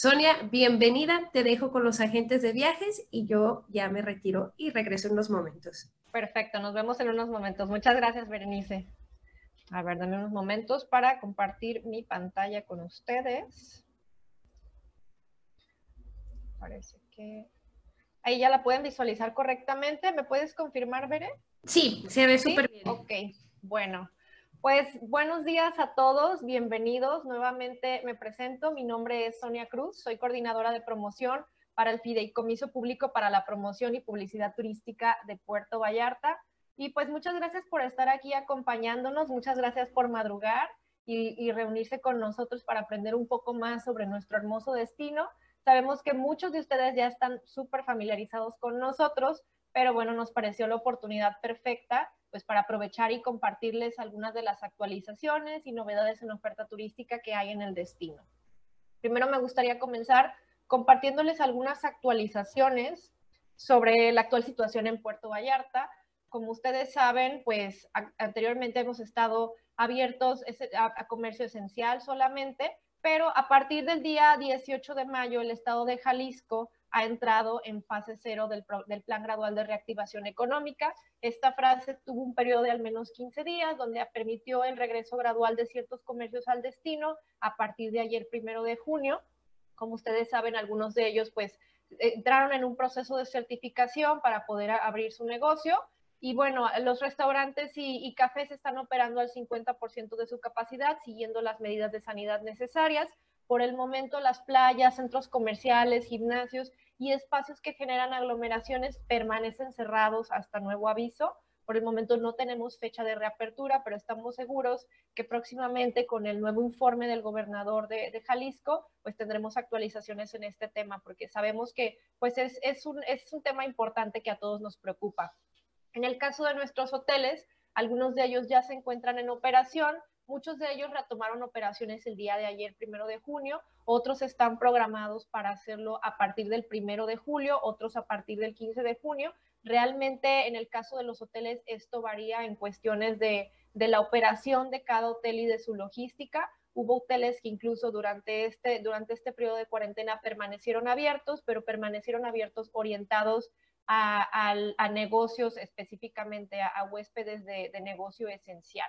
Sonia, bienvenida. Te dejo con los agentes de viajes y yo ya me retiro y regreso en unos momentos. Perfecto, nos vemos en unos momentos. Muchas gracias, Berenice. A ver, dame unos momentos para compartir mi pantalla con ustedes. Parece que... Ahí ya la pueden visualizar correctamente. ¿Me puedes confirmar, Bere? Sí, se ve súper bien. Ok, bueno. Pues buenos días a todos, bienvenidos. Nuevamente me presento, mi nombre es Sonia Cruz, soy coordinadora de promoción para el Fideicomiso Público para la Promoción y Publicidad Turística de Puerto Vallarta. Y pues muchas gracias por estar aquí acompañándonos, muchas gracias por madrugar y, reunirse con nosotros para aprender un poco más sobre nuestro hermoso destino. Sabemos que muchos de ustedes ya están súper familiarizados con nosotros, pero bueno, nos pareció la oportunidad perfecta pues para aprovechar y compartirles algunas de las actualizaciones y novedades en oferta turística que hay en el destino. Primero me gustaría comenzar compartiéndoles algunas actualizaciones sobre la actual situación en Puerto Vallarta. Como ustedes saben, pues anteriormente hemos estado abiertos a, comercio esencial solamente, pero a partir del día 18 de mayo el estado de Jalisco ha entrado en fase cero del, plan gradual de reactivación económica. Esta frase tuvo un periodo de al menos 15 días donde permitió el regreso gradual de ciertos comercios al destino a partir de ayer primero de junio. Como ustedes saben, algunos de ellos pues entraron en un proceso de certificación para poder abrir su negocio. Y bueno, los restaurantes y, cafés están operando al 50% de su capacidad, siguiendo las medidas de sanidad necesarias. Por el momento, las playas, centros comerciales, gimnasios y espacios que generan aglomeraciones permanecen cerrados hasta nuevo aviso. Por el momento no tenemos fecha de reapertura, pero estamos seguros que próximamente con el nuevo informe del gobernador de, Jalisco, pues tendremos actualizaciones en este tema, porque sabemos que pues es, es, un, es un tema importante que a todos nos preocupa. En el caso de nuestros hoteles, algunos de ellos ya se encuentran en operación, Muchos de ellos retomaron operaciones el día de ayer, primero de junio, otros están programados para hacerlo a partir del primero de julio, otros a partir del 15 de junio. Realmente en el caso de los hoteles esto varía en cuestiones de, de la operación de cada hotel y de su logística. Hubo hoteles que incluso durante este, durante este periodo de cuarentena permanecieron abiertos, pero permanecieron abiertos orientados a, a, negocios, específicamente a, huéspedes de, de negocio esencial.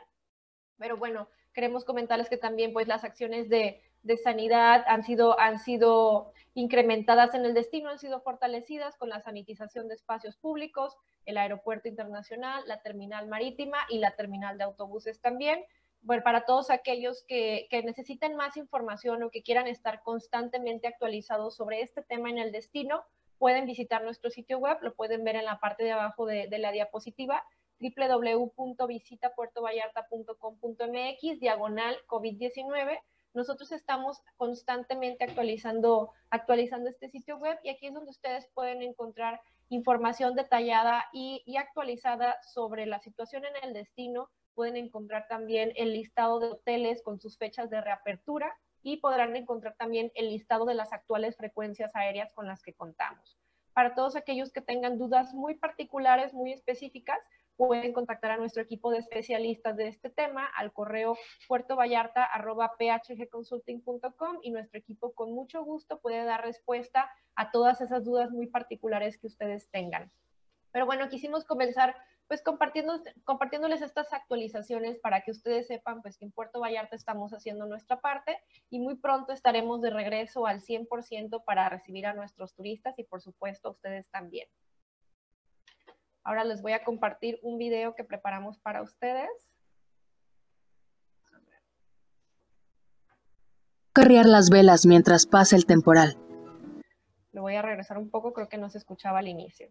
Pero bueno, queremos comentarles que también pues las acciones de, de sanidad han sido, han sido incrementadas en el destino, han sido fortalecidas con la sanitización de espacios públicos, el aeropuerto internacional, la terminal marítima y la terminal de autobuses también. Bueno, para todos aquellos que, que necesiten más información o que quieran estar constantemente actualizados sobre este tema en el destino, pueden visitar nuestro sitio web, lo pueden ver en la parte de abajo de, de la diapositiva www.visitapuertovallarta.com.mx, diagonal COVID-19. Nosotros estamos constantemente actualizando, actualizando este sitio web y aquí es donde ustedes pueden encontrar información detallada y, y actualizada sobre la situación en el destino. Pueden encontrar también el listado de hoteles con sus fechas de reapertura y podrán encontrar también el listado de las actuales frecuencias aéreas con las que contamos. Para todos aquellos que tengan dudas muy particulares, muy específicas, pueden contactar a nuestro equipo de especialistas de este tema al correo puertovallarta.phgconsulting.com y nuestro equipo con mucho gusto puede dar respuesta a todas esas dudas muy particulares que ustedes tengan. Pero bueno, quisimos comenzar pues compartiendo, compartiéndoles estas actualizaciones para que ustedes sepan pues que en Puerto Vallarta estamos haciendo nuestra parte y muy pronto estaremos de regreso al 100% para recibir a nuestros turistas y por supuesto a ustedes también. Ahora les voy a compartir un video que preparamos para ustedes. Carrear las velas mientras pasa el temporal. Lo voy a regresar un poco, creo que no se escuchaba al inicio.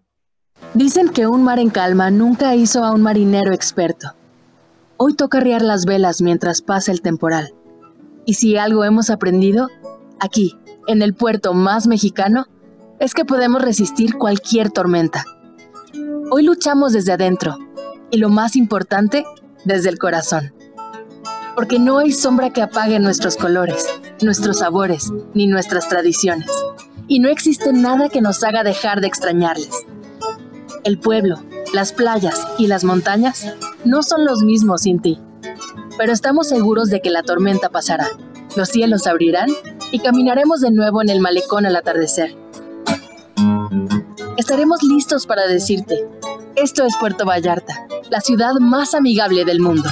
Dicen que un mar en calma nunca hizo a un marinero experto. Hoy toca arriar las velas mientras pasa el temporal. Y si algo hemos aprendido, aquí, en el puerto más mexicano, es que podemos resistir cualquier tormenta. Hoy luchamos desde adentro y lo más importante, desde el corazón. Porque no hay sombra que apague nuestros colores, nuestros sabores, ni nuestras tradiciones. Y no existe nada que nos haga dejar de extrañarles. El pueblo, las playas y las montañas no son los mismos sin ti. Pero estamos seguros de que la tormenta pasará, los cielos abrirán y caminaremos de nuevo en el malecón al atardecer. Estaremos listos para decirte, esto es Puerto Vallarta, la ciudad más amigable del mundo.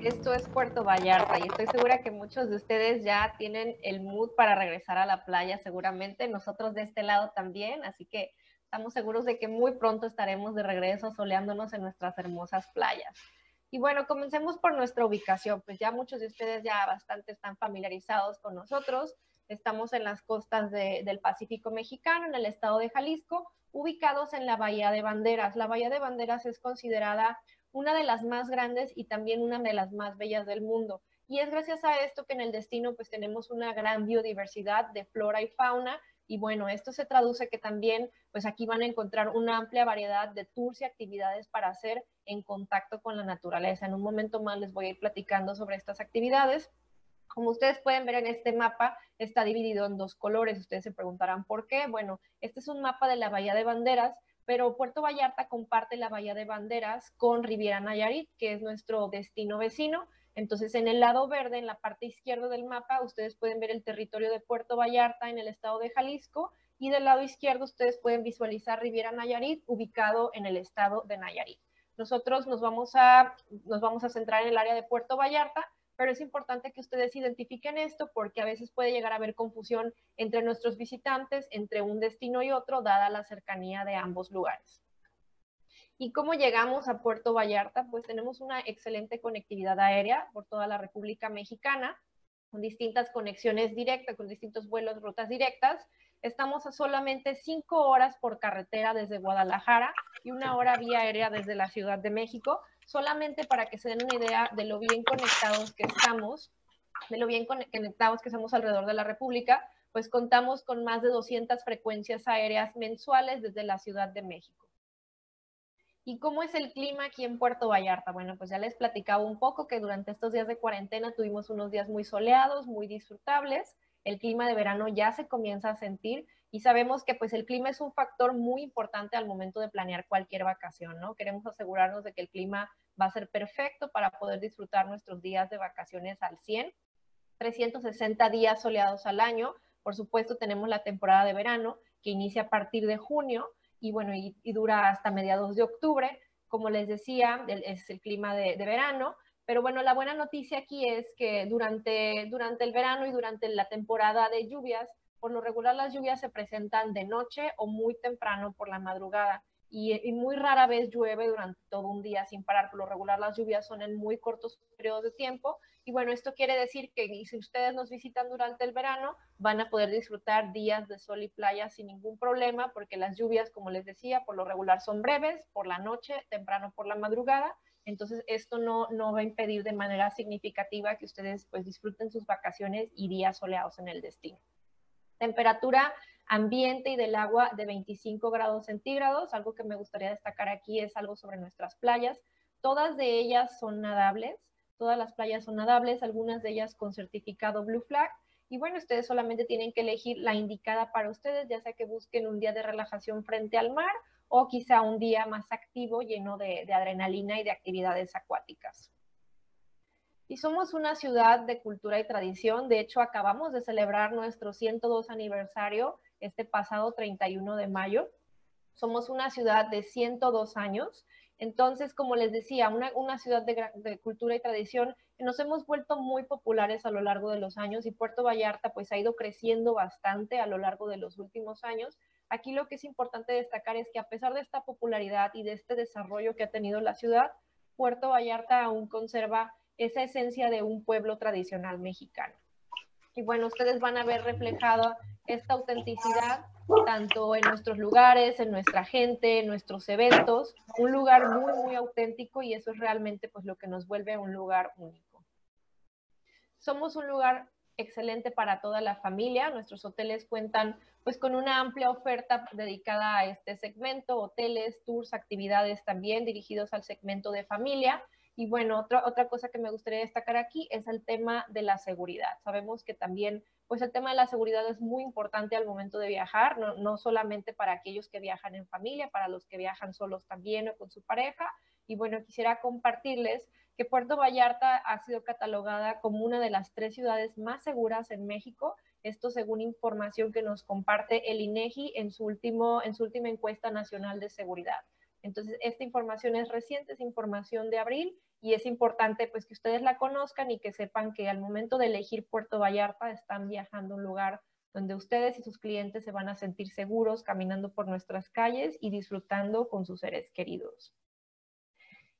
Esto es Puerto Vallarta y estoy segura que muchos de ustedes ya tienen el mood para regresar a la playa seguramente, nosotros de este lado también, así que estamos seguros de que muy pronto estaremos de regreso soleándonos en nuestras hermosas playas. Y bueno, comencemos por nuestra ubicación, pues ya muchos de ustedes ya bastante están familiarizados con nosotros. Estamos en las costas del Pacífico mexicano, en el estado de Jalisco, ubicados en la Bahía de Banderas. La Bahía de Banderas es considerada una de las más grandes y también una de las más bellas del mundo. Y es gracias a esto que en el destino pues tenemos una gran biodiversidad de flora y fauna y bueno, esto se traduce que también, pues aquí van a encontrar una amplia variedad de tours y actividades para hacer en contacto con la naturaleza. En un momento más les voy a ir platicando sobre estas actividades. Como ustedes pueden ver en este mapa, está dividido en dos colores. Ustedes se preguntarán por qué. Bueno, este es un mapa de la Bahía de Banderas, pero Puerto Vallarta comparte la Bahía de Banderas con Riviera Nayarit, que es nuestro destino vecino. Entonces, en el lado verde, en la parte izquierda del mapa, ustedes pueden ver el territorio de Puerto Vallarta en el estado de Jalisco y del lado izquierdo ustedes pueden visualizar Riviera Nayarit ubicado en el estado de Nayarit. Nosotros nos vamos a, nos vamos a centrar en el área de Puerto Vallarta, pero es importante que ustedes identifiquen esto porque a veces puede llegar a haber confusión entre nuestros visitantes, entre un destino y otro, dada la cercanía de ambos lugares. ¿Y cómo llegamos a Puerto Vallarta? Pues tenemos una excelente conectividad aérea por toda la República Mexicana, con distintas conexiones directas, con distintos vuelos, rutas directas. Estamos a solamente cinco horas por carretera desde Guadalajara y una hora vía aérea desde la Ciudad de México, solamente para que se den una idea de lo bien conectados que estamos, de lo bien conectados que estamos alrededor de la República, pues contamos con más de 200 frecuencias aéreas mensuales desde la Ciudad de México. ¿Y cómo es el clima aquí en Puerto Vallarta? Bueno, pues ya les platicaba un poco que durante estos días de cuarentena tuvimos unos días muy soleados, muy disfrutables. El clima de verano ya se comienza a sentir y sabemos que pues el clima es un factor muy importante al momento de planear cualquier vacación, ¿no? Queremos asegurarnos de que el clima va a ser perfecto para poder disfrutar nuestros días de vacaciones al 100. 360 días soleados al año. Por supuesto, tenemos la temporada de verano que inicia a partir de junio y bueno, y, dura hasta mediados de octubre. Como les decía, es el clima de, verano, pero bueno, la buena noticia aquí es que durante, durante el verano y durante la temporada de lluvias, por lo regular las lluvias se presentan de noche o muy temprano por la madrugada y, muy rara vez llueve durante todo un día sin parar. Por lo regular las lluvias son en muy cortos periodos de tiempo. Y bueno, esto quiere decir que si ustedes nos visitan durante el verano, van a poder disfrutar días de sol y playa sin ningún problema, porque las lluvias, como les decía, por lo regular son breves, por la noche, temprano por la madrugada. Entonces, esto no, no va a impedir de manera significativa que ustedes pues disfruten sus vacaciones y días soleados en el destino. Temperatura ambiente y del agua de 25 grados centígrados. Algo que me gustaría destacar aquí es algo sobre nuestras playas. Todas de ellas son nadables, todas las playas son nadables, algunas de ellas con certificado Blue Flag. Y bueno, ustedes solamente tienen que elegir la indicada para ustedes, ya sea que busquen un día de relajación frente al mar o quizá un día más activo, lleno de, de adrenalina y de actividades acuáticas. Y somos una ciudad de cultura y tradición. De hecho, acabamos de celebrar nuestro 102 aniversario este pasado 31 de mayo. Somos una ciudad de 102 años. Entonces, como les decía, una, ciudad de, cultura y tradición, nos hemos vuelto muy populares a lo largo de los años y Puerto Vallarta pues ha ido creciendo bastante a lo largo de los últimos años. Aquí lo que es importante destacar es que a pesar de esta popularidad y de este desarrollo que ha tenido la ciudad, Puerto Vallarta aún conserva esa esencia de un pueblo tradicional mexicano. Y bueno, ustedes van a ver reflejada esta autenticidad tanto en nuestros lugares, en nuestra gente, en nuestros eventos, un lugar muy, muy auténtico y eso es realmente pues lo que nos vuelve un lugar único. Somos un lugar excelente para toda la familia. Nuestros hoteles cuentan pues con una amplia oferta dedicada a este segmento, hoteles, tours, actividades también dirigidos al segmento de familia y bueno, otra, otra cosa que me gustaría destacar aquí es el tema de la seguridad. Sabemos que también, pues el tema de la seguridad es muy importante al momento de viajar, no, no solamente para aquellos que viajan en familia, para los que viajan solos también o con su pareja. Y bueno, quisiera compartirles que Puerto Vallarta ha sido catalogada como una de las tres ciudades más seguras en México. Esto según información que nos comparte el INEGI en su, último, en su última encuesta nacional de seguridad. Entonces, esta información es reciente, es información de abril y es importante pues que ustedes la conozcan y que sepan que al momento de elegir Puerto Vallarta están viajando a un lugar donde ustedes y sus clientes se van a sentir seguros caminando por nuestras calles y disfrutando con sus seres queridos.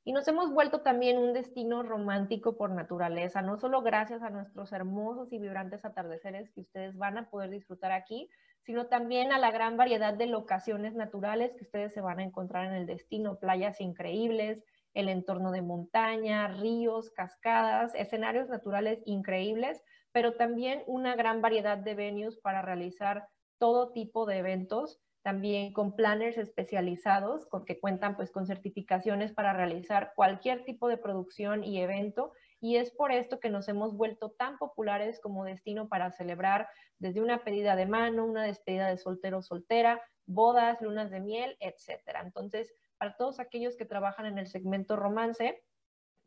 Y nos hemos vuelto también un destino romántico por naturaleza, no solo gracias a nuestros hermosos y vibrantes atardeceres que ustedes van a poder disfrutar aquí, sino también a la gran variedad de locaciones naturales que ustedes se van a encontrar en el destino, playas increíbles, el entorno de montaña, ríos, cascadas, escenarios naturales increíbles, pero también una gran variedad de venues para realizar todo tipo de eventos también con planners especializados con, que cuentan pues con certificaciones para realizar cualquier tipo de producción y evento y es por esto que nos hemos vuelto tan populares como destino para celebrar desde una pedida de mano, una despedida de soltero soltera, bodas, lunas de miel, etcétera. Entonces, para todos aquellos que trabajan en el segmento romance,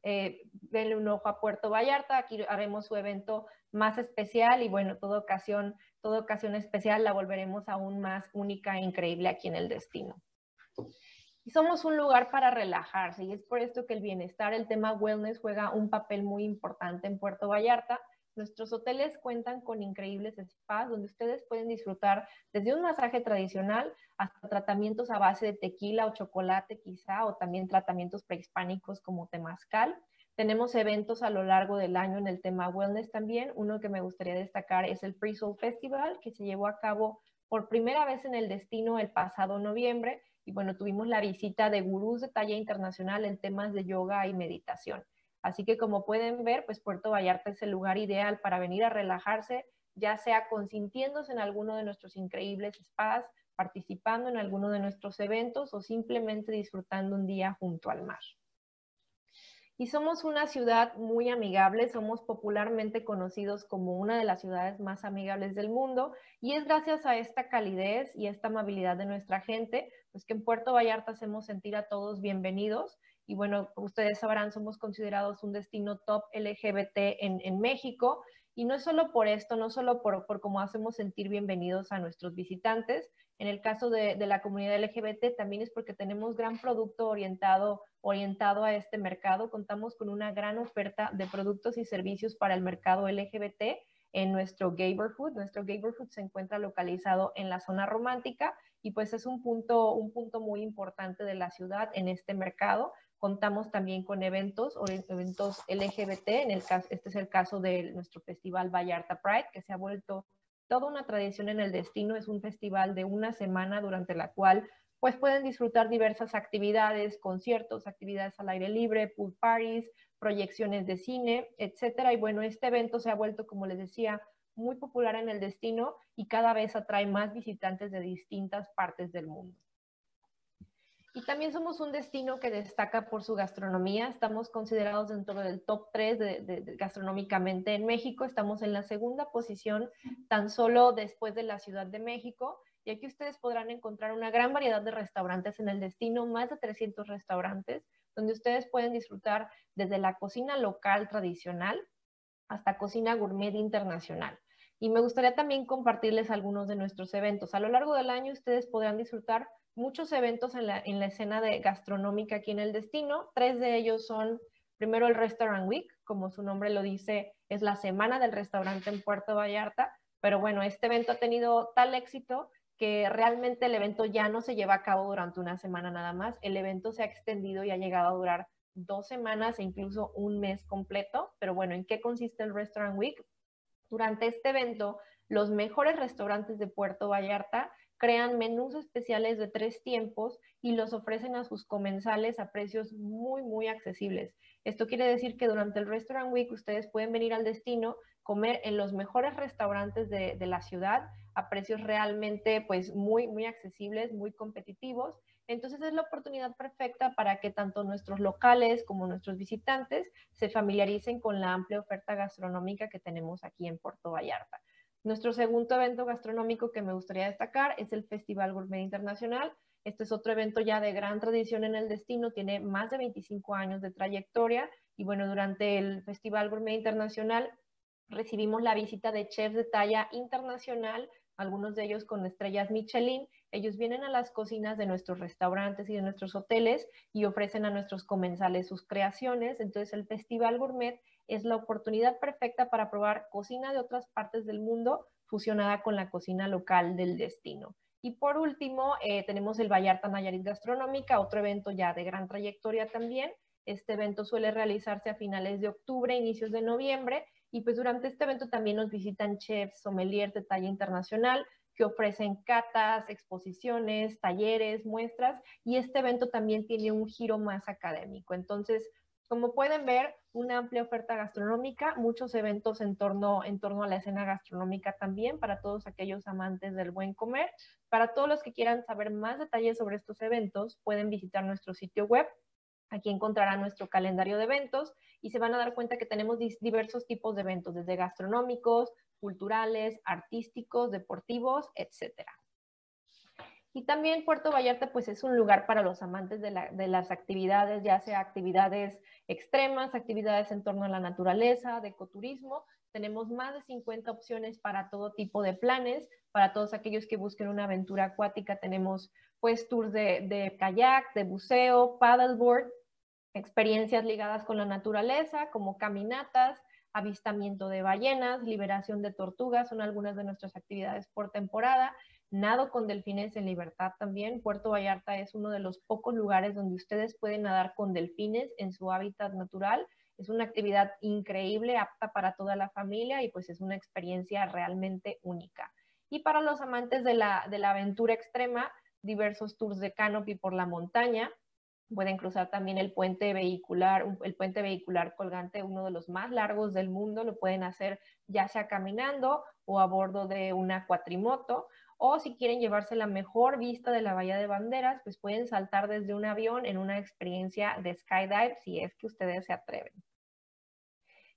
eh, denle un ojo a Puerto Vallarta, aquí haremos su evento más especial y bueno, toda ocasión, toda ocasión especial la volveremos aún más única e increíble aquí en el destino. Y somos un lugar para relajarse y es por esto que el bienestar, el tema wellness juega un papel muy importante en Puerto Vallarta. Nuestros hoteles cuentan con increíbles spas donde ustedes pueden disfrutar desde un masaje tradicional hasta tratamientos a base de tequila o chocolate quizá, o también tratamientos prehispánicos como temazcal. Tenemos eventos a lo largo del año en el tema wellness también. Uno que me gustaría destacar es el Free Soul Festival, que se llevó a cabo por primera vez en el destino el pasado noviembre. Y bueno, tuvimos la visita de gurús de talla internacional en temas de yoga y meditación. Así que como pueden ver, pues Puerto Vallarta es el lugar ideal para venir a relajarse, ya sea consintiéndose en alguno de nuestros increíbles spas, participando en alguno de nuestros eventos o simplemente disfrutando un día junto al mar. Y somos una ciudad muy amigable, somos popularmente conocidos como una de las ciudades más amigables del mundo y es gracias a esta calidez y esta amabilidad de nuestra gente, pues que en Puerto Vallarta hacemos sentir a todos bienvenidos. Y bueno, ustedes sabrán, somos considerados un destino top LGBT en, México. Y no es solo por esto, no solo por, por cómo hacemos sentir bienvenidos a nuestros visitantes, en el caso de, la comunidad LGBT también es porque tenemos gran producto orientado, orientado a este mercado. Contamos con una gran oferta de productos y servicios para el mercado LGBT en nuestro Gayborhood. Nuestro Gayborhood se encuentra localizado en la zona romántica y pues es un punto, un punto muy importante de la ciudad en este mercado. Contamos también con eventos, eventos LGBT, en el caso, este es el caso de nuestro festival Vallarta Pride, que se ha vuelto toda una tradición en el destino. Es un festival de una semana durante la cual pues pueden disfrutar diversas actividades, conciertos, actividades al aire libre, pool parties, proyecciones de cine, etcétera. Y bueno, este evento se ha vuelto, como les decía, muy popular en el destino y cada vez atrae más visitantes de distintas partes del mundo. Y también somos un destino que destaca por su gastronomía. Estamos considerados dentro del top 3 de, gastronómicamente en México. Estamos en la segunda posición, tan solo después de la Ciudad de México. Y aquí ustedes podrán encontrar una gran variedad de restaurantes en el destino, más de 300 restaurantes, donde ustedes pueden disfrutar desde la cocina local tradicional hasta cocina gourmet internacional. Y me gustaría también compartirles algunos de nuestros eventos. A lo largo del año ustedes podrán disfrutar muchos eventos en la, escena de gastronómica aquí en el destino. Tres de ellos son, primero el Restaurant Week, como su nombre lo dice, es la semana del restaurante en Puerto Vallarta, pero bueno, este evento ha tenido tal éxito que realmente el evento ya no se lleva a cabo durante una semana nada más, el evento se ha extendido y ha llegado a durar dos semanas e incluso un mes completo, pero bueno, ¿en qué consiste el Restaurant Week? Durante este evento, los mejores restaurantes de Puerto Vallarta crean menús especiales de tres tiempos y los ofrecen a sus comensales a precios muy, muy accesibles. Esto quiere decir que durante el Restaurant Week ustedes pueden venir al destino, comer en los mejores restaurantes de, la ciudad a precios realmente pues muy, muy accesibles, muy competitivos. Entonces es la oportunidad perfecta para que tanto nuestros locales como nuestros visitantes se familiaricen con la amplia oferta gastronómica que tenemos aquí en Puerto Vallarta. Nuestro segundo evento gastronómico que me gustaría destacar es el Festival Gourmet Internacional. Este es otro evento ya de gran tradición en el destino, tiene más de 25 años de trayectoria Y bueno, durante el Festival Gourmet Internacional recibimos la visita de chefs de talla internacional, algunos de ellos con estrellas Michelin. Ellos vienen a las cocinas de nuestros restaurantes y de nuestros hoteles y ofrecen a nuestros comensales sus creaciones. Entonces el Festival Gourmet es la oportunidad perfecta para probar cocina de otras partes del mundo fusionada con la cocina local del destino. Y por último, eh, tenemos el Vallarta Nayarit Gastronómica, otro evento ya de gran trayectoria también. Este evento suele realizarse a finales de octubre, inicios de noviembre, y pues durante este evento también nos visitan chefs, sommeliers de talla internacional que ofrecen catas, exposiciones, talleres, muestras, y este evento también tiene un giro más académico. Entonces, como pueden ver, una amplia oferta gastronómica, muchos eventos en torno, en torno a la escena gastronómica también para todos aquellos amantes del buen comer. Para todos los que quieran saber más detalles sobre estos eventos, pueden visitar nuestro sitio web. Aquí encontrarán nuestro calendario de eventos y se van a dar cuenta que tenemos diversos tipos de eventos, desde gastronómicos, culturales, artísticos, deportivos, etcétera. Y también Puerto Vallarta pues es un lugar para los amantes de, las actividades, ya sea actividades extremas, actividades en torno a la naturaleza, de ecoturismo. Tenemos más de 50 opciones para todo tipo de planes. Para todos aquellos que busquen una aventura acuática tenemos pues tours de, de kayak, de buceo, paddleboard, experiencias ligadas con la naturaleza como caminatas, avistamiento de ballenas, liberación de tortugas, son algunas de nuestras actividades por temporada Nado con delfines en libertad también. Puerto Vallarta es uno de los pocos lugares donde ustedes pueden nadar con delfines en su hábitat natural. Es una actividad increíble, apta para toda la familia y pues es una experiencia realmente única. Y para los amantes de la, de la aventura extrema, diversos tours de canopy por la montaña, pueden cruzar también el puente vehicular, el puente vehicular colgante, uno de los más largos del mundo, lo pueden hacer ya sea caminando o a bordo de una cuatrimoto, o si quieren llevarse la mejor vista de la Bahía de Banderas, pues pueden saltar desde un avión en una experiencia de skydive si es que ustedes se atreven.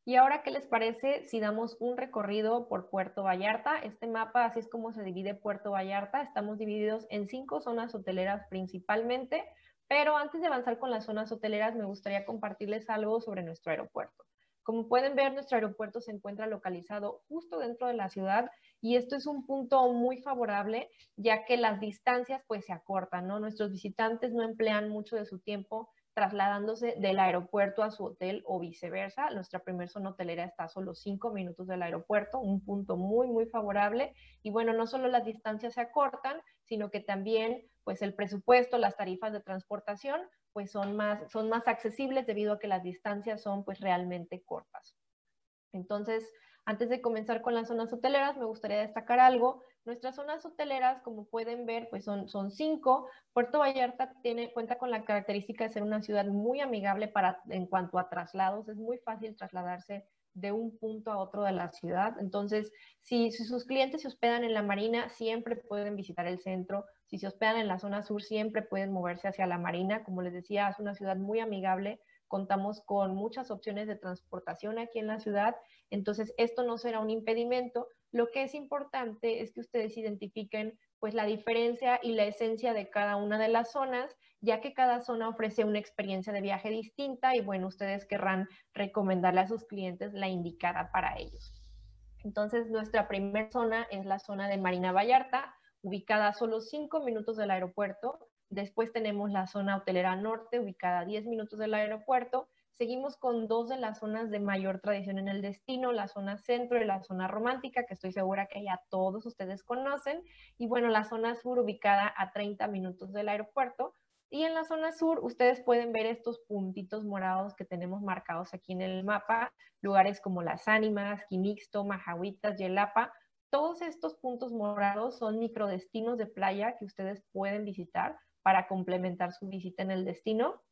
Y ahora, ¿qué les parece si damos un recorrido por Puerto Vallarta? Este mapa, así es como se divide Puerto Vallarta. Estamos divididos en cinco zonas hoteleras principalmente, pero antes de avanzar con las zonas hoteleras, me gustaría compartirles algo sobre nuestro aeropuerto. Como pueden ver, nuestro aeropuerto se encuentra localizado justo dentro de la ciudad y esto es un punto muy favorable ya que las distancias pues se acortan, ¿no? Nuestros visitantes no emplean mucho de su tiempo trasladándose del aeropuerto a su hotel o viceversa. Nuestra primera zona hotelera está a solo cinco minutos del aeropuerto, un punto muy, muy favorable. Y bueno, no solo las distancias se acortan, sino que también pues el presupuesto, las tarifas de transportación pues son más, son más accesibles debido a que las distancias son pues realmente cortas. Entonces, antes de comenzar con las zonas hoteleras, me gustaría destacar algo. Nuestras zonas hoteleras, como pueden ver, pues son, cinco. Puerto Vallarta tiene, cuenta con la característica de ser una ciudad muy amigable para, en cuanto a traslados. Es muy fácil trasladarse de un punto a otro de la ciudad. Entonces, si, si, sus clientes se hospedan en la Marina, siempre pueden visitar el centro. Si se hospedan en la zona sur, siempre pueden moverse hacia la Marina. Como les decía, es una ciudad muy amigable. Contamos con muchas opciones de transportación aquí en la ciudad. Entonces, esto no será un impedimento. Lo que es importante es que ustedes identifiquen pues la diferencia y la esencia de cada una de las zonas, ya que cada zona ofrece una experiencia de viaje distinta y bueno, ustedes querrán recomendarle a sus clientes la indicada para ellos. Entonces, nuestra primera zona es la zona de Marina Vallarta, ubicada a solo 5 minutos del aeropuerto. Después tenemos la zona hotelera norte, ubicada a 10 minutos del aeropuerto. Seguimos con dos de las zonas de mayor tradición en el destino, la zona centro y la zona romántica, que estoy segura que ya todos ustedes conocen. Y bueno, la zona sur ubicada a 30 minutos del aeropuerto. Y en la zona sur ustedes pueden ver estos puntitos morados que tenemos marcados aquí en el mapa, lugares como Las Ánimas, Quimixto, Majahuitas, Yelapa. Todos estos puntos morados son microdestinos de playa que ustedes pueden visitar para complementar su visita en el destino.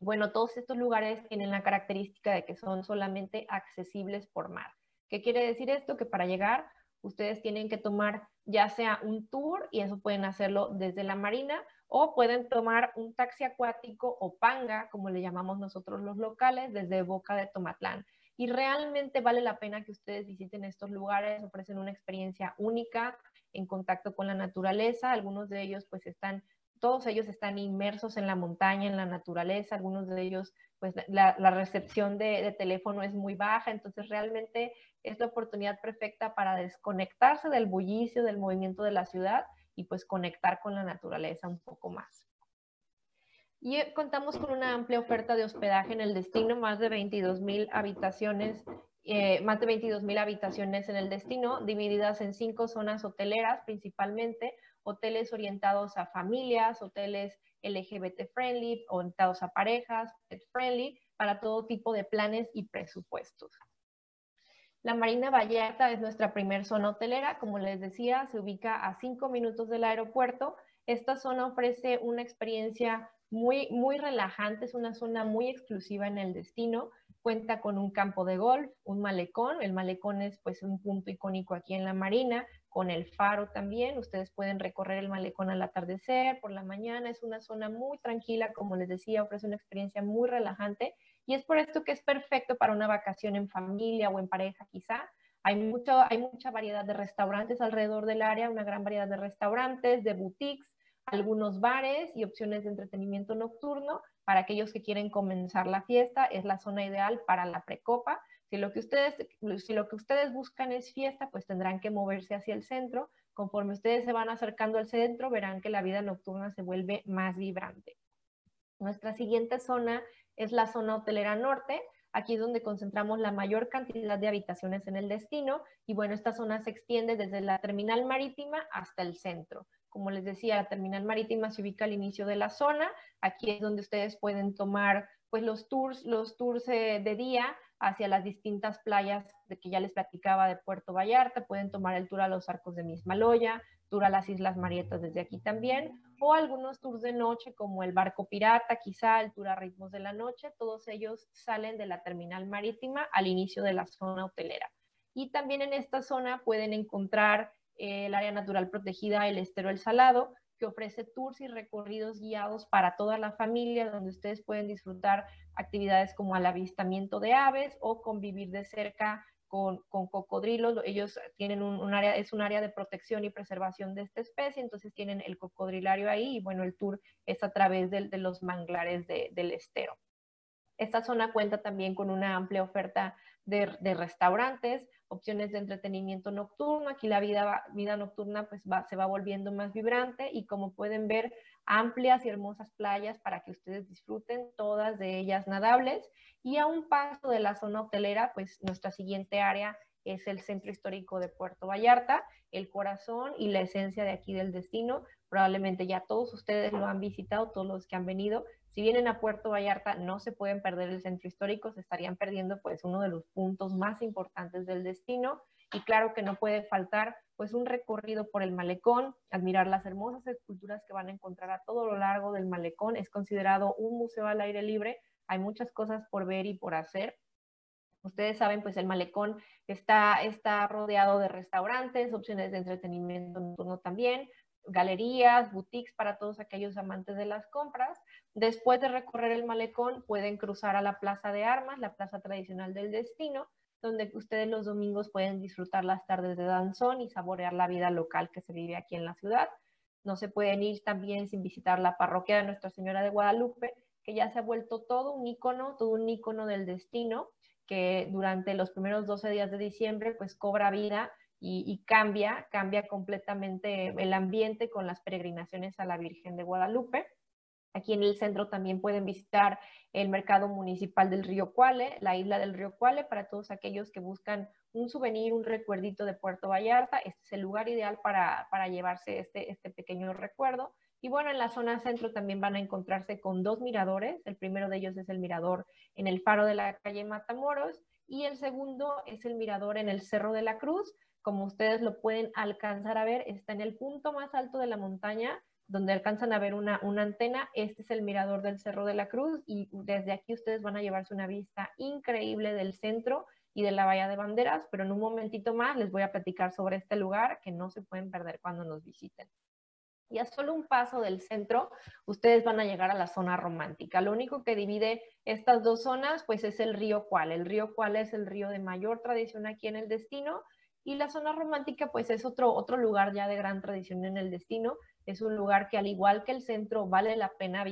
Bueno, todos estos lugares tienen la característica de que son solamente accesibles por mar. ¿Qué quiere decir esto? Que para llegar ustedes tienen que tomar ya sea un tour y eso pueden hacerlo desde la marina o pueden tomar un taxi acuático o panga, como le llamamos nosotros los locales, desde Boca de Tomatlán. Y realmente vale la pena que ustedes visiten estos lugares, ofrecen una experiencia única en contacto con la naturaleza. Algunos de ellos pues están todos ellos están inmersos en la montaña, en la naturaleza, algunos de ellos pues la, recepción de, teléfono es muy baja, entonces realmente es la oportunidad perfecta para desconectarse del bullicio, del movimiento de la ciudad y pues conectar con la naturaleza un poco más. Y eh, contamos con una amplia oferta de hospedaje en el destino, más de 22 mil habitaciones, eh, más de 22 mil habitaciones en el destino, divididas en cinco zonas hoteleras principalmente, hoteles orientados a familias, hoteles LGBT friendly, orientados a parejas, pet friendly, para todo tipo de planes y presupuestos. La Marina Vallarta es nuestra primer zona hotelera, como les decía, se ubica a cinco minutos del aeropuerto. Esta zona ofrece una experiencia muy, muy relajante, es una zona muy exclusiva en el destino. Cuenta con un campo de golf, un malecón. El malecón es pues un punto icónico aquí en la Marina, con el faro también. Ustedes pueden recorrer el malecón al atardecer, por la mañana. Es una zona muy tranquila, como les decía, ofrece una experiencia muy relajante. Y es por esto que es perfecto para una vacación en familia o en pareja quizá. Hay, mucho, hay mucha variedad de restaurantes alrededor del área, una gran variedad de restaurantes, de boutiques, algunos bares y opciones de entretenimiento nocturno. Para aquellos que quieren comenzar la fiesta, es la zona ideal para la precopa. Si lo, que ustedes, si lo que ustedes buscan es fiesta, pues tendrán que moverse hacia el centro. Conforme ustedes se van acercando al centro, verán que la vida nocturna se vuelve más vibrante. Nuestra siguiente zona es la zona hotelera norte. Aquí es donde concentramos la mayor cantidad de habitaciones en el destino. Y bueno, esta zona se extiende desde la terminal marítima hasta el centro. Como les decía, la terminal marítima se ubica al inicio de la zona. Aquí es donde ustedes pueden tomar pues los tours, los tours eh, de día hacia las distintas playas de que ya les platicaba de Puerto Vallarta. Pueden tomar el tour a los arcos de Mismaloya, tour a las Islas Marietas desde aquí también, o algunos tours de noche como el barco pirata, quizá el tour a ritmos de la noche. Todos ellos salen de la terminal marítima al inicio de la zona hotelera. Y también en esta zona pueden encontrar eh, el área natural protegida El Estero El Salado, que ofrece tours y recorridos guiados para toda la familia, donde ustedes pueden disfrutar actividades como el avistamiento de aves o convivir de cerca con, cocodrilos. Ellos tienen un, área, es un área de protección y preservación de esta especie, entonces tienen el cocodrilario ahí y bueno, el tour es a través de, los manglares del estero. Esta zona cuenta también con una amplia oferta de, restaurantes, opciones de entretenimiento nocturno. Aquí la vida, vida nocturna pues se va volviendo más vibrante y como pueden ver, amplias y hermosas playas para que ustedes disfruten, todas de ellas nadables. Y a un paso de la zona hotelera, pues nuestra siguiente área es el centro histórico de Puerto Vallarta, el corazón y la esencia de aquí del destino. Probablemente ya todos ustedes lo han visitado, todos los que han venido, si vienen a Puerto Vallarta, no se pueden perder el centro histórico, se estarían perdiendo pues uno de los puntos más importantes del destino. Y claro que no puede faltar pues un recorrido por el malecón, admirar las hermosas esculturas que van a encontrar a todo lo largo del malecón. Es considerado un museo al aire libre, hay muchas cosas por ver y por hacer. Ustedes saben, pues el malecón está, está rodeado de restaurantes, opciones de entretenimiento nocturno también, galerías, boutiques para todos aquellos amantes de las compras. Después de recorrer el malecón, pueden cruzar a la Plaza de Armas, la plaza tradicional del destino, donde ustedes los domingos pueden disfrutar las tardes de danzón y saborear la vida local que se vive aquí en la ciudad. No se pueden ir también sin visitar la parroquia de Nuestra Señora de Guadalupe, que ya se ha vuelto todo un icono, todo un icono del destino, que durante los primeros 12 días de diciembre pues cobra vida y, cambia, cambia completamente el ambiente con las peregrinaciones a la Virgen de Guadalupe. Aquí en el centro también pueden visitar el mercado municipal del río Cuale, la isla del río Cuale, para todos aquellos que buscan un souvenir, un recuerdito de Puerto Vallarta. Este es el lugar ideal para, para llevarse este, este pequeño recuerdo. Y bueno, en la zona centro también van a encontrarse con dos miradores. El primero de ellos es el mirador en el faro de la calle Matamoros y el segundo es el mirador en el Cerro de la Cruz, como ustedes lo pueden alcanzar a ver, está en el punto más alto de la montaña, donde alcanzan a ver una, antena. Este es el mirador del Cerro de la Cruz y desde aquí ustedes van a llevarse una vista increíble del centro y de la Bahía de Banderas, pero en un momentito más les voy a platicar sobre este lugar que no se pueden perder cuando nos visiten. Y a solo un paso del centro, ustedes van a llegar a la zona romántica. Lo único que divide estas dos zonas, pues es el río Cual. El río Cual es el río de mayor tradición aquí en el destino y la zona romántica, pues es otro, otro lugar ya de gran tradición en el destino. Es un lugar que al igual que el centro vale la pena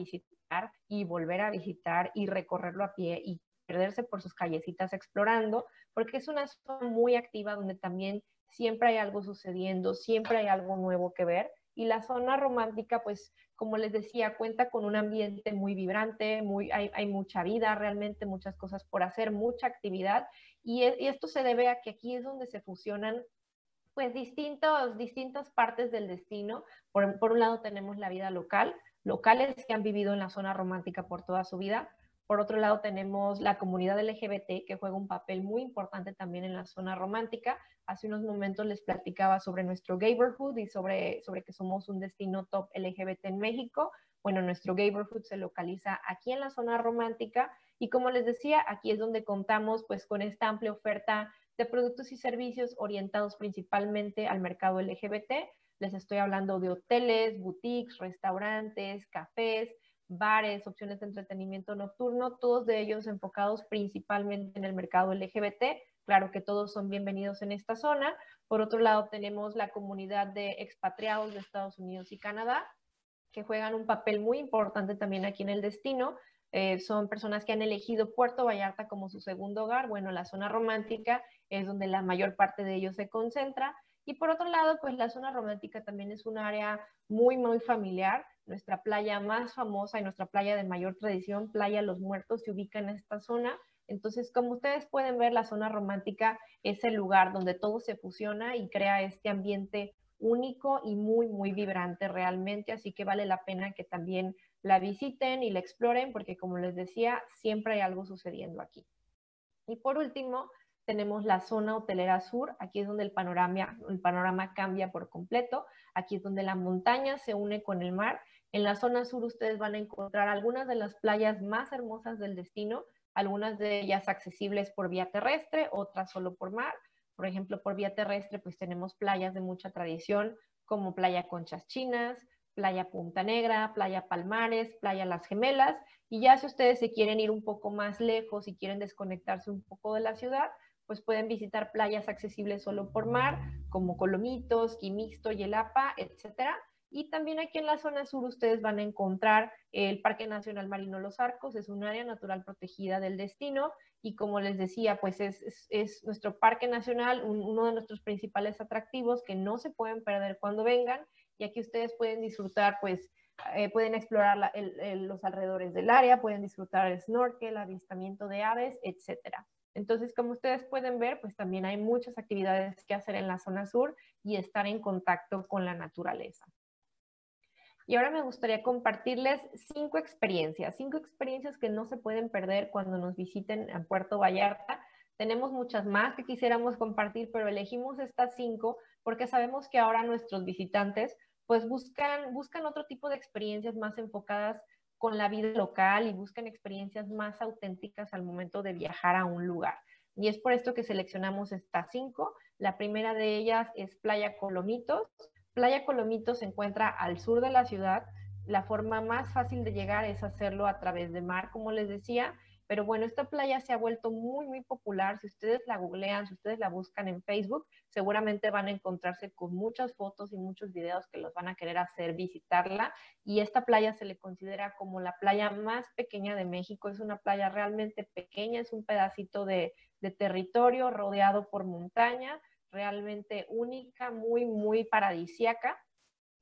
y volver a visitar y recorrerlo a pie y perderse por sus callecitas explorando, porque es una zona muy activa donde también siempre hay algo sucediendo, siempre hay algo nuevo que ver. Y la zona romántica, pues, como les decía, cuenta con un ambiente muy vibrante, muy, hay, hay mucha vida, realmente muchas cosas por hacer, mucha actividad. Y, e, y, esto se debe a que aquí es donde se fusionan pues distintos, distintas partes del destino. Por, por un lado tenemos la vida local, locales que han vivido en la zona romántica por toda su vida, por otro lado, tenemos la comunidad LGBT que juega un papel muy importante también en la zona romántica. Hace unos momentos les platicaba sobre nuestro neighborhood y sobre, sobre que somos un destino top LGBT en México. Bueno, nuestro neighborhood se localiza aquí en la zona romántica y como les decía, aquí es donde contamos pues con esta amplia oferta de productos y servicios orientados principalmente al mercado LGBT. Les estoy hablando de hoteles, boutiques, restaurantes, cafés, bares, opciones de entretenimiento nocturno, todos de ellos enfocados principalmente en el mercado LGBT. Claro que todos son bienvenidos en esta zona. Por otro lado, tenemos la comunidad de expatriados de Estados Unidos y Canadá, que juegan un papel muy importante también aquí en el destino. Eh, son personas que han elegido Puerto Vallarta como su segundo hogar. Bueno, la zona romántica es donde la mayor parte de ellos se concentra. Y por otro lado, pues la zona romántica también es un área muy, muy familiar nuestra playa más famosa y nuestra playa de mayor tradición, Playa Los Muertos, se ubica en esta zona. Entonces, como ustedes pueden ver, la zona romántica es el lugar donde todo se fusiona y crea este ambiente único y muy, muy vibrante realmente. Así que vale la pena que también la visiten y la exploren porque, como les decía, siempre hay algo sucediendo aquí. Y por último, tenemos la zona hotelera sur, aquí es donde el panorama, el panorama cambia por completo, aquí es donde la montaña se une con el mar en la zona sur ustedes van a encontrar algunas de las playas más hermosas del destino, algunas de ellas accesibles por vía terrestre, otras solo por mar. Por ejemplo, por vía terrestre, pues tenemos playas de mucha tradición como Playa Conchas Chinas, Playa Punta Negra, Playa Palmares, Playa Las Gemelas. Y ya si ustedes se quieren ir un poco más lejos y quieren desconectarse un poco de la ciudad, pues pueden visitar playas accesibles solo por mar, como Colomitos, Quimixto, Yelapa, etcétera. Y también aquí en la zona sur ustedes van a encontrar el Parque Nacional Marino Los Arcos, es un área natural protegida del destino y como les decía, pues es, nuestro parque nacional, uno de nuestros principales atractivos que no se pueden perder cuando vengan y aquí ustedes pueden disfrutar, pues eh, pueden explorar los alrededores del área, pueden disfrutar el snorkel, avistamiento de aves, etcétera. Entonces, como ustedes pueden ver, pues también hay muchas actividades que hacer en la zona sur y estar en contacto con la naturaleza. Y ahora me gustaría compartirles cinco experiencias, cinco experiencias que no se pueden perder cuando nos visiten a Puerto Vallarta. Tenemos muchas más que quisiéramos compartir, pero elegimos estas cinco porque sabemos que ahora nuestros visitantes pues buscan, buscan otro tipo de experiencias más enfocadas con la vida local y buscan experiencias más auténticas al momento de viajar a un lugar. Y es por esto que seleccionamos estas cinco. La primera de ellas es Playa Colomitos. Playa Colomito se encuentra al sur de la ciudad. La forma más fácil de llegar es hacerlo a través de mar, como les decía. Pero bueno, esta playa se ha vuelto muy, muy popular. Si ustedes la googlean, si ustedes la buscan en Facebook, seguramente van a encontrarse con muchas fotos y muchos videos que los van a querer hacer visitarla. Y esta playa se le considera como la playa más pequeña de México. Es una playa realmente pequeña, es un pedacito de, de territorio rodeado por montaña realmente única, muy, muy paradisiaca,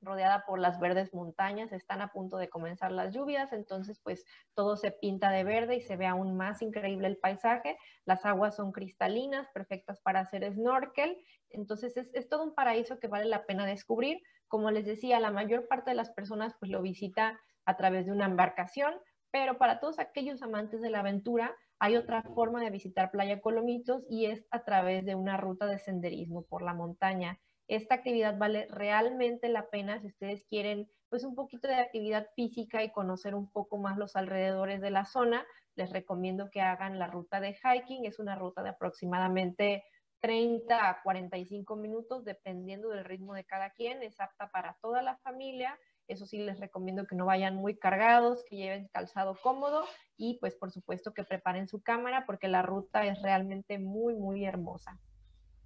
rodeada por las verdes montañas, están a punto de comenzar las lluvias, entonces pues todo se pinta de verde y se ve aún más increíble el paisaje, las aguas son cristalinas, perfectas para hacer snorkel, entonces es, es todo un paraíso que vale la pena descubrir, como les decía, la mayor parte de las personas pues lo visita a través de una embarcación, pero para todos aquellos amantes de la aventura, hay otra forma de visitar Playa Colomitos y es a través de una ruta de senderismo por la montaña. Esta actividad vale realmente la pena si ustedes quieren pues un poquito de actividad física y conocer un poco más los alrededores de la zona. Les recomiendo que hagan la ruta de hiking. Es una ruta de aproximadamente 30 a 45 minutos dependiendo del ritmo de cada quien. Es apta para toda la familia eso sí, les recomiendo que no vayan muy cargados, que lleven calzado cómodo y pues por supuesto que preparen su cámara porque la ruta es realmente muy, muy hermosa.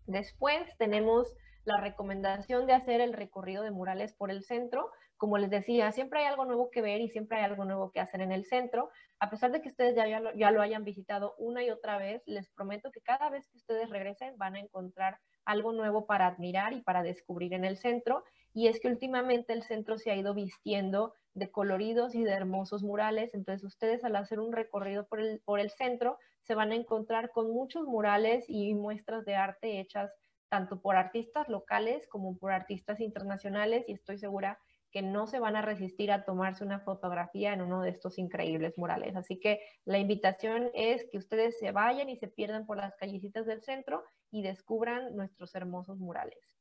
Después tenemos la recomendación de hacer el recorrido de murales por el centro. Como les decía, siempre hay algo nuevo que ver y siempre hay algo nuevo que hacer en el centro. A pesar de que ustedes ya, ya, lo, ya lo hayan visitado una y otra vez, les prometo que cada vez que ustedes regresen van a encontrar algo nuevo para admirar y para descubrir en el centro. Y es que últimamente el centro se ha ido vistiendo de coloridos y de hermosos murales. Entonces ustedes al hacer un recorrido por el, por el centro se van a encontrar con muchos murales y muestras de arte hechas tanto por artistas locales como por artistas internacionales y estoy segura que no se van a resistir a tomarse una fotografía en uno de estos increíbles murales. Así que la invitación es que ustedes se vayan y se pierdan por las callecitas del centro y descubran nuestros hermosos murales.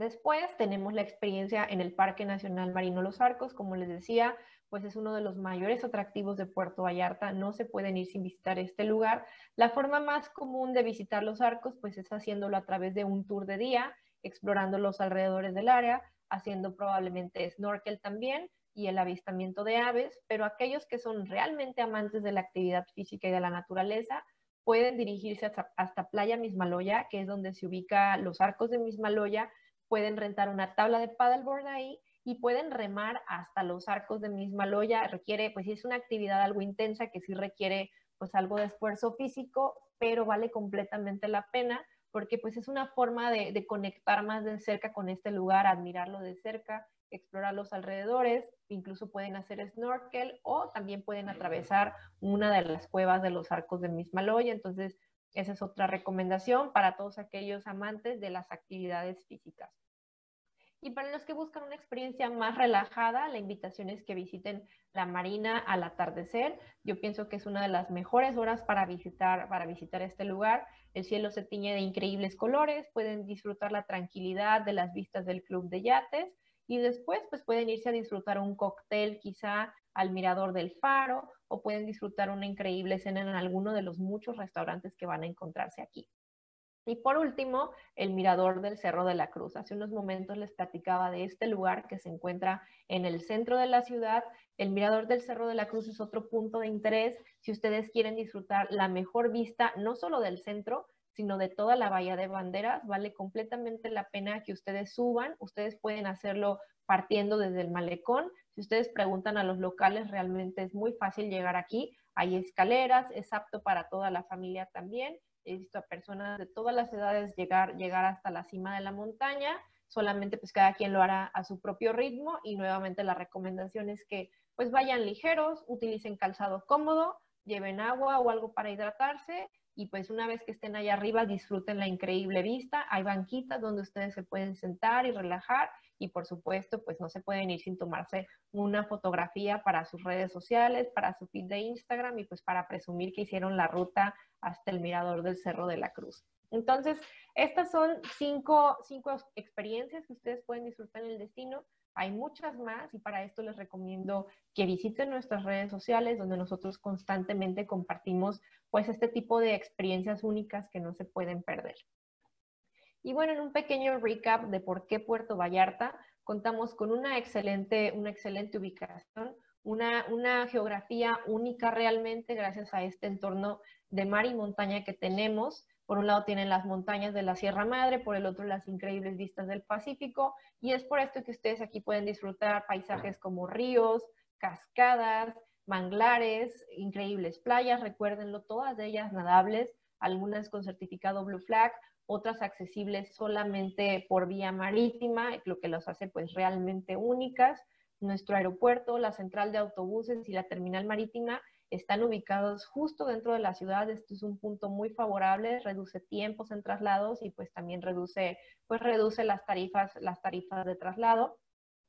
Después tenemos la experiencia en el Parque Nacional Marino Los Arcos, como les decía, pues es uno de los mayores atractivos de Puerto Vallarta, no se pueden ir sin visitar este lugar. La forma más común de visitar los arcos pues es haciéndolo a través de un tour de día, explorando los alrededores del área, haciendo probablemente snorkel también y el avistamiento de aves, pero aquellos que son realmente amantes de la actividad física y de la naturaleza pueden dirigirse hasta, hasta Playa Mismaloya, que es donde se ubica los arcos de Mismaloya, pueden rentar una tabla de paddleboard ahí y pueden remar hasta los arcos de Mismaloya. Requiere, pues es una actividad algo intensa que sí requiere pues algo de esfuerzo físico, pero vale completamente la pena porque pues es una forma de, de conectar más de cerca con este lugar, admirarlo de cerca, explorar los alrededores, incluso pueden hacer snorkel o también pueden atravesar una de las cuevas de los arcos de Mismaloya. Entonces, esa es otra recomendación para todos aquellos amantes de las actividades físicas. Y para los que buscan una experiencia más relajada, la invitación es que visiten la marina al atardecer. Yo pienso que es una de las mejores horas para visitar, para visitar este lugar. El cielo se tiñe de increíbles colores, pueden disfrutar la tranquilidad de las vistas del club de yates y después pues pueden irse a disfrutar un cóctel quizá al mirador del faro o pueden disfrutar una increíble cena en alguno de los muchos restaurantes que van a encontrarse aquí. Y por último, el mirador del Cerro de la Cruz. Hace unos momentos les platicaba de este lugar que se encuentra en el centro de la ciudad. El mirador del Cerro de la Cruz es otro punto de interés si ustedes quieren disfrutar la mejor vista, no solo del centro, sino de toda la Bahía de Banderas. Vale completamente la pena que ustedes suban. Ustedes pueden hacerlo partiendo desde el malecón. Si ustedes preguntan a los locales, realmente es muy fácil llegar aquí. Hay escaleras, es apto para toda la familia también he visto a personas de todas las edades llegar, llegar hasta la cima de la montaña, solamente pues cada quien lo hará a su propio ritmo y nuevamente la recomendación es que pues vayan ligeros, utilicen calzado cómodo, lleven agua o algo para hidratarse y pues una vez que estén allá arriba disfruten la increíble vista, hay banquitas donde ustedes se pueden sentar y relajar y por supuesto pues no se pueden ir sin tomarse una fotografía para sus redes sociales, para su feed de Instagram y pues para presumir que hicieron la ruta hasta el mirador del Cerro de la Cruz. Entonces, estas son cinco, cinco experiencias que ustedes pueden disfrutar en el destino. Hay muchas más y para esto les recomiendo que visiten nuestras redes sociales donde nosotros constantemente compartimos pues este tipo de experiencias únicas que no se pueden perder. Y bueno, en un pequeño recap de por qué Puerto Vallarta, contamos con una excelente, una excelente ubicación, una, una geografía única realmente gracias a este entorno de mar y montaña que tenemos. Por un lado tienen las montañas de la Sierra Madre, por el otro las increíbles vistas del Pacífico, y es por esto que ustedes aquí pueden disfrutar paisajes como ríos, cascadas, manglares, increíbles playas, recuérdenlo, todas ellas nadables, algunas con certificado Blue Flag, otras accesibles solamente por vía marítima, lo que los hace pues realmente únicas. Nuestro aeropuerto, la central de autobuses y la terminal marítima están ubicados justo dentro de la ciudad. Esto es un punto muy favorable, reduce tiempos en traslados y pues también reduce, pues reduce las tarifas, las tarifas de traslado.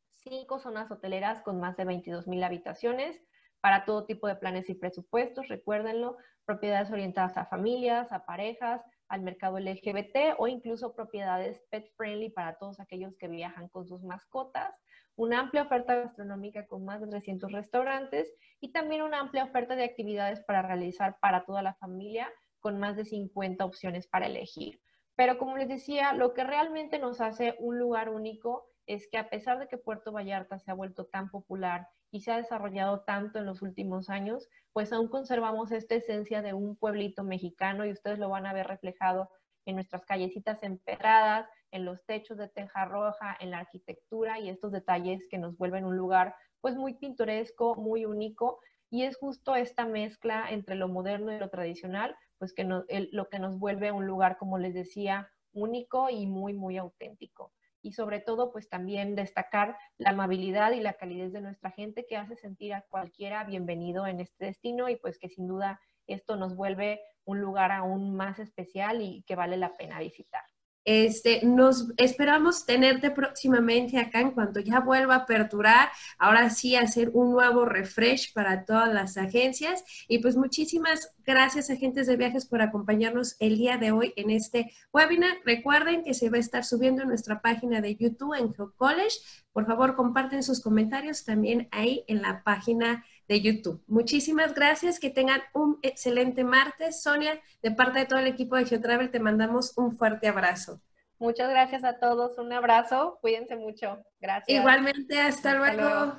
Cinco zonas hoteleras con más de 22 mil habitaciones para todo tipo de planes y presupuestos, recuérdenlo, propiedades orientadas a familias, a parejas, al mercado LGBT o incluso propiedades pet friendly para todos aquellos que viajan con sus mascotas una amplia oferta gastronómica con más de 300 restaurantes y también una amplia oferta de actividades para realizar para toda la familia con más de 50 opciones para elegir. Pero como les decía, lo que realmente nos hace un lugar único es que a pesar de que Puerto Vallarta se ha vuelto tan popular y se ha desarrollado tanto en los últimos años, pues aún conservamos esta esencia de un pueblito mexicano y ustedes lo van a ver reflejado en nuestras callecitas empedradas, en los techos de teja roja, en la arquitectura y estos detalles que nos vuelven un lugar pues muy pintoresco, muy único y es justo esta mezcla entre lo moderno y lo tradicional, pues que lo que nos vuelve un lugar, como les decía, único y muy, muy auténtico. Y sobre todo, pues también destacar la amabilidad y la calidez de nuestra gente que hace sentir a cualquiera bienvenido en este destino y pues que sin duda esto nos vuelve un lugar aún más especial y que vale la pena visitar. Este, nos esperamos tenerte próximamente acá en cuanto ya vuelva a aperturar, ahora sí hacer un nuevo refresh para todas las agencias. Y pues muchísimas gracias agentes de viajes por acompañarnos el día de hoy en este webinar. Recuerden que se va a estar subiendo en nuestra página de YouTube en College. Por favor, comparten sus comentarios también ahí en la página de YouTube. Muchísimas gracias, que tengan un excelente martes. Sonia, de parte de todo el equipo de GeoTravel, te mandamos un fuerte abrazo. Muchas gracias a todos, un abrazo, cuídense mucho. Gracias. Igualmente, hasta, luego.